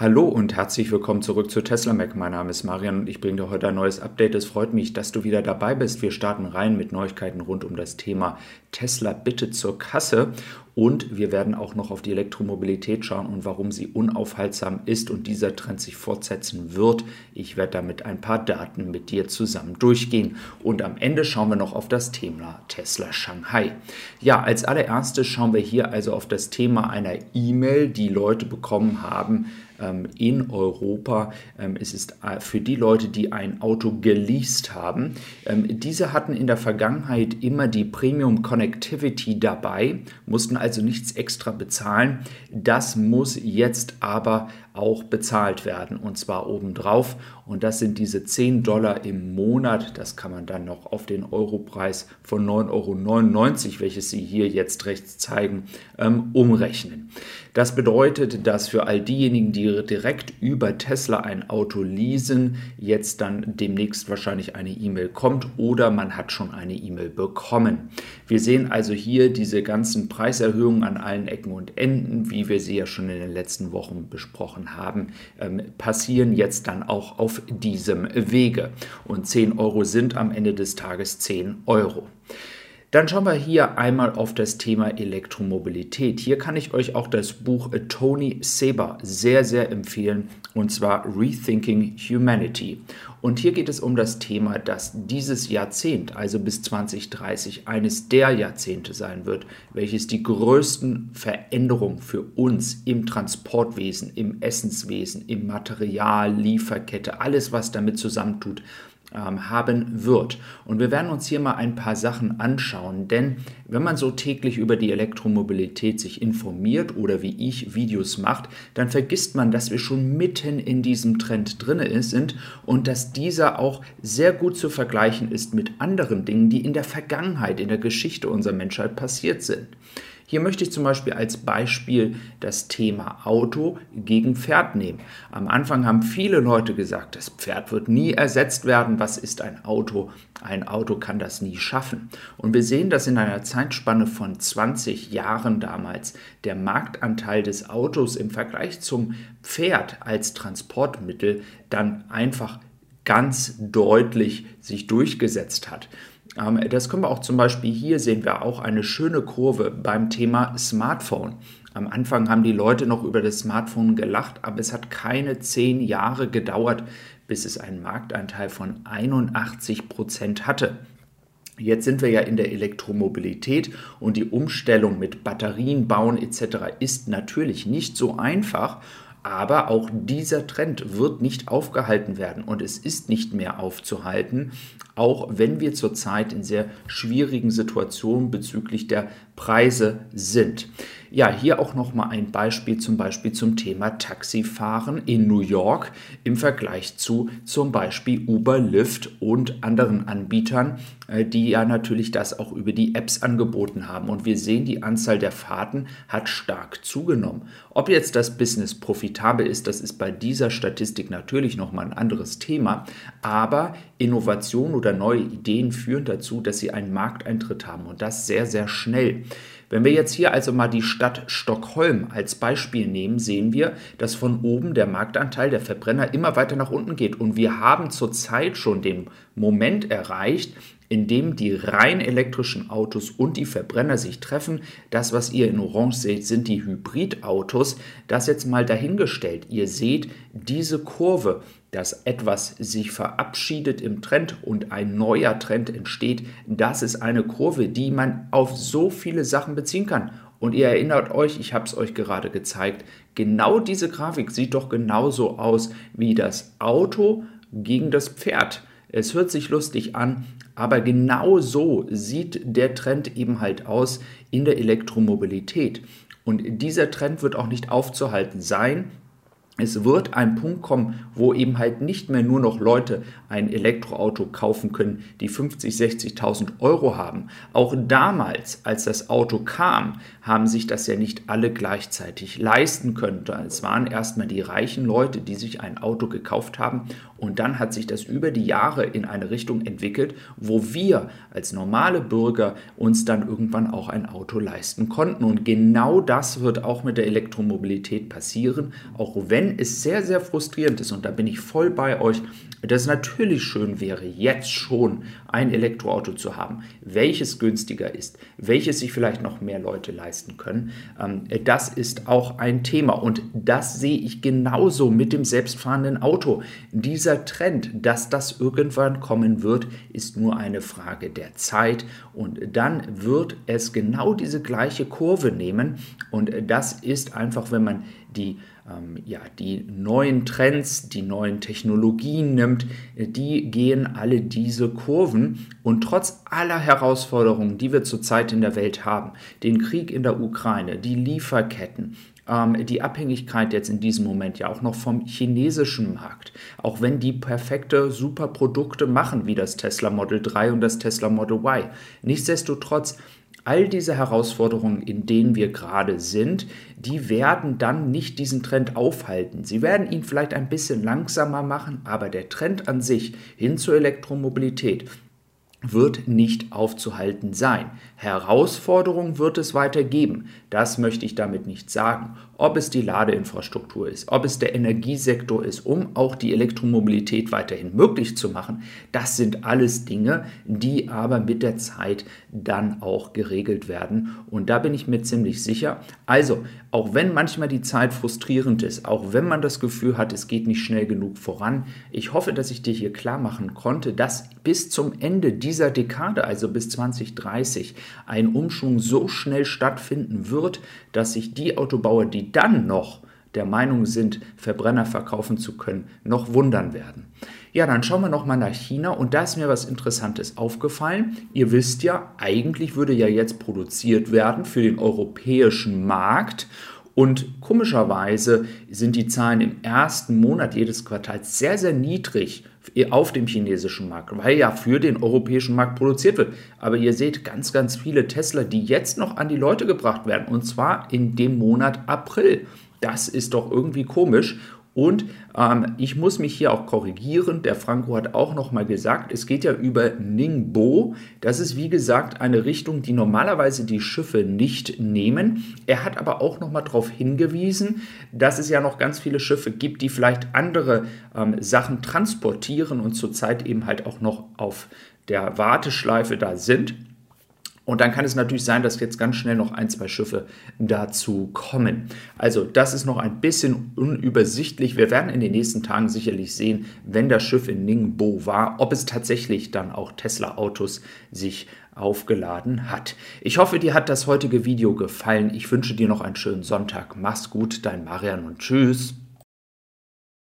Hallo und herzlich willkommen zurück zu Tesla Mac. Mein Name ist Marian und ich bringe dir heute ein neues Update. Es freut mich, dass du wieder dabei bist. Wir starten rein mit Neuigkeiten rund um das Thema Tesla bitte zur Kasse und wir werden auch noch auf die Elektromobilität schauen und warum sie unaufhaltsam ist und dieser Trend sich fortsetzen wird. Ich werde damit ein paar Daten mit dir zusammen durchgehen und am Ende schauen wir noch auf das Thema Tesla Shanghai. Ja, als allererstes schauen wir hier also auf das Thema einer E-Mail, die Leute bekommen haben, ähm, in Europa. Ähm, es ist äh, für die Leute, die ein Auto geleast haben. Ähm, diese hatten in der Vergangenheit immer die Premium Connectivity dabei, mussten also nichts extra bezahlen. Das muss jetzt aber auch bezahlt werden und zwar obendrauf. Und das sind diese 10 Dollar im Monat. Das kann man dann noch auf den Europreis von 9,99 Euro, welches Sie hier jetzt rechts zeigen, ähm, umrechnen. Das bedeutet, dass für all diejenigen, die direkt über Tesla ein Auto leasen, jetzt dann demnächst wahrscheinlich eine E-Mail kommt oder man hat schon eine E-Mail bekommen. Wir sehen also hier diese ganzen Preiserhöhungen an allen Ecken und Enden, wie wir sie ja schon in den letzten Wochen besprochen haben, ähm, passieren jetzt dann auch auf diesem Wege. Und 10 Euro sind am Ende des Tages 10 Euro. Dann schauen wir hier einmal auf das Thema Elektromobilität. Hier kann ich euch auch das Buch Tony Seba sehr, sehr empfehlen, und zwar Rethinking Humanity. Und hier geht es um das Thema, dass dieses Jahrzehnt, also bis 2030, eines der Jahrzehnte sein wird, welches die größten Veränderungen für uns im Transportwesen, im Essenswesen, im Material, Lieferkette, alles, was damit zusammentut, haben wird. Und wir werden uns hier mal ein paar Sachen anschauen, denn wenn man so täglich über die Elektromobilität sich informiert oder wie ich Videos macht, dann vergisst man, dass wir schon mitten in diesem Trend drin sind und dass dieser auch sehr gut zu vergleichen ist mit anderen Dingen, die in der Vergangenheit, in der Geschichte unserer Menschheit passiert sind. Hier möchte ich zum Beispiel als Beispiel das Thema Auto gegen Pferd nehmen. Am Anfang haben viele Leute gesagt, das Pferd wird nie ersetzt werden. Was ist ein Auto? Ein Auto kann das nie schaffen. Und wir sehen, dass in einer Zeitspanne von 20 Jahren damals der Marktanteil des Autos im Vergleich zum Pferd als Transportmittel dann einfach ganz deutlich sich durchgesetzt hat. Ähm, das können wir auch zum Beispiel hier sehen wir auch eine schöne Kurve beim Thema Smartphone. Am Anfang haben die Leute noch über das Smartphone gelacht, aber es hat keine zehn Jahre gedauert, bis es einen Marktanteil von 81 Prozent hatte. Jetzt sind wir ja in der Elektromobilität und die Umstellung mit Batterien bauen etc. ist natürlich nicht so einfach. Aber auch dieser Trend wird nicht aufgehalten werden und es ist nicht mehr aufzuhalten, auch wenn wir zurzeit in sehr schwierigen Situationen bezüglich der Preise sind. Ja, hier auch noch mal ein Beispiel zum Beispiel zum Thema Taxifahren in New York im Vergleich zu zum Beispiel Uber, Lyft und anderen Anbietern, äh, die ja natürlich das auch über die Apps angeboten haben. Und wir sehen, die Anzahl der Fahrten hat stark zugenommen. Ob jetzt das Business profitabel ist, das ist bei dieser Statistik natürlich noch mal ein anderes Thema. Aber Innovation oder neue Ideen führen dazu, dass sie einen Markteintritt haben und das sehr, sehr schnell. Wenn wir jetzt hier also mal die Stadt Stockholm als Beispiel nehmen, sehen wir, dass von oben der Marktanteil der Verbrenner immer weiter nach unten geht. Und wir haben zurzeit schon den Moment erreicht, in dem die rein elektrischen Autos und die Verbrenner sich treffen. Das, was ihr in Orange seht, sind die Hybridautos. Das jetzt mal dahingestellt. Ihr seht diese Kurve dass etwas sich verabschiedet im Trend und ein neuer Trend entsteht, das ist eine Kurve, die man auf so viele Sachen beziehen kann. Und ihr erinnert euch, ich habe es euch gerade gezeigt, genau diese Grafik sieht doch genauso aus wie das Auto gegen das Pferd. Es hört sich lustig an, aber genau so sieht der Trend eben halt aus in der Elektromobilität. Und dieser Trend wird auch nicht aufzuhalten sein es wird ein Punkt kommen, wo eben halt nicht mehr nur noch Leute ein Elektroauto kaufen können, die 50, 60.000 Euro haben. Auch damals, als das Auto kam, haben sich das ja nicht alle gleichzeitig leisten können. Es waren erstmal die reichen Leute, die sich ein Auto gekauft haben und dann hat sich das über die Jahre in eine Richtung entwickelt, wo wir als normale Bürger uns dann irgendwann auch ein Auto leisten konnten. Und genau das wird auch mit der Elektromobilität passieren, auch wenn wenn es sehr, sehr frustrierend ist, und da bin ich voll bei euch, dass es natürlich schön wäre, jetzt schon ein Elektroauto zu haben, welches günstiger ist, welches sich vielleicht noch mehr Leute leisten können. Ähm, das ist auch ein Thema und das sehe ich genauso mit dem selbstfahrenden Auto. Dieser Trend, dass das irgendwann kommen wird, ist nur eine Frage der Zeit und dann wird es genau diese gleiche Kurve nehmen und das ist einfach, wenn man die ja, die neuen Trends, die neuen Technologien nimmt, die gehen alle diese Kurven. Und trotz aller Herausforderungen, die wir zurzeit in der Welt haben, den Krieg in der Ukraine, die Lieferketten, ähm, die Abhängigkeit jetzt in diesem Moment ja auch noch vom chinesischen Markt, auch wenn die perfekte, super Produkte machen, wie das Tesla Model 3 und das Tesla Model Y. Nichtsdestotrotz all diese Herausforderungen, in denen wir gerade sind, die werden dann nicht diesen Trend aufhalten. Sie werden ihn vielleicht ein bisschen langsamer machen, aber der Trend an sich hin zur Elektromobilität wird nicht aufzuhalten sein. Herausforderungen wird es weiter geben. Das möchte ich damit nicht sagen. Ob es die Ladeinfrastruktur ist, ob es der Energiesektor ist, um auch die Elektromobilität weiterhin möglich zu machen, das sind alles Dinge, die aber mit der Zeit dann auch geregelt werden. Und da bin ich mir ziemlich sicher. Also, auch wenn manchmal die Zeit frustrierend ist, auch wenn man das Gefühl hat, es geht nicht schnell genug voran, ich hoffe, dass ich dir hier klar machen konnte, dass bis zum Ende dieser Dekade, also bis 2030, ein Umschwung so schnell stattfinden wird, dass sich die Autobauer, die dann noch der Meinung sind, Verbrenner verkaufen zu können, noch wundern werden. Ja, dann schauen wir noch mal nach China und da ist mir was Interessantes aufgefallen. Ihr wisst ja, eigentlich würde ja jetzt produziert werden für den europäischen Markt und komischerweise sind die Zahlen im ersten Monat jedes Quartals sehr, sehr niedrig auf dem chinesischen Markt, weil ja für den europäischen Markt produziert wird. Aber ihr seht ganz, ganz viele Tesla, die jetzt noch an die Leute gebracht werden, und zwar in dem Monat April. Das ist doch irgendwie komisch. Und ähm, ich muss mich hier auch korrigieren. Der Franco hat auch noch mal gesagt, es geht ja über Ningbo. Das ist wie gesagt eine Richtung, die normalerweise die Schiffe nicht nehmen. Er hat aber auch noch mal darauf hingewiesen, dass es ja noch ganz viele Schiffe gibt, die vielleicht andere ähm, Sachen transportieren und zurzeit eben halt auch noch auf der Warteschleife da sind. Und dann kann es natürlich sein, dass jetzt ganz schnell noch ein, zwei Schiffe dazu kommen. Also das ist noch ein bisschen unübersichtlich. Wir werden in den nächsten Tagen sicherlich sehen, wenn das Schiff in Ningbo war, ob es tatsächlich dann auch Tesla-Autos sich aufgeladen hat. Ich hoffe, dir hat das heutige Video gefallen. Ich wünsche dir noch einen schönen Sonntag. Mach's gut, dein Marian und tschüss.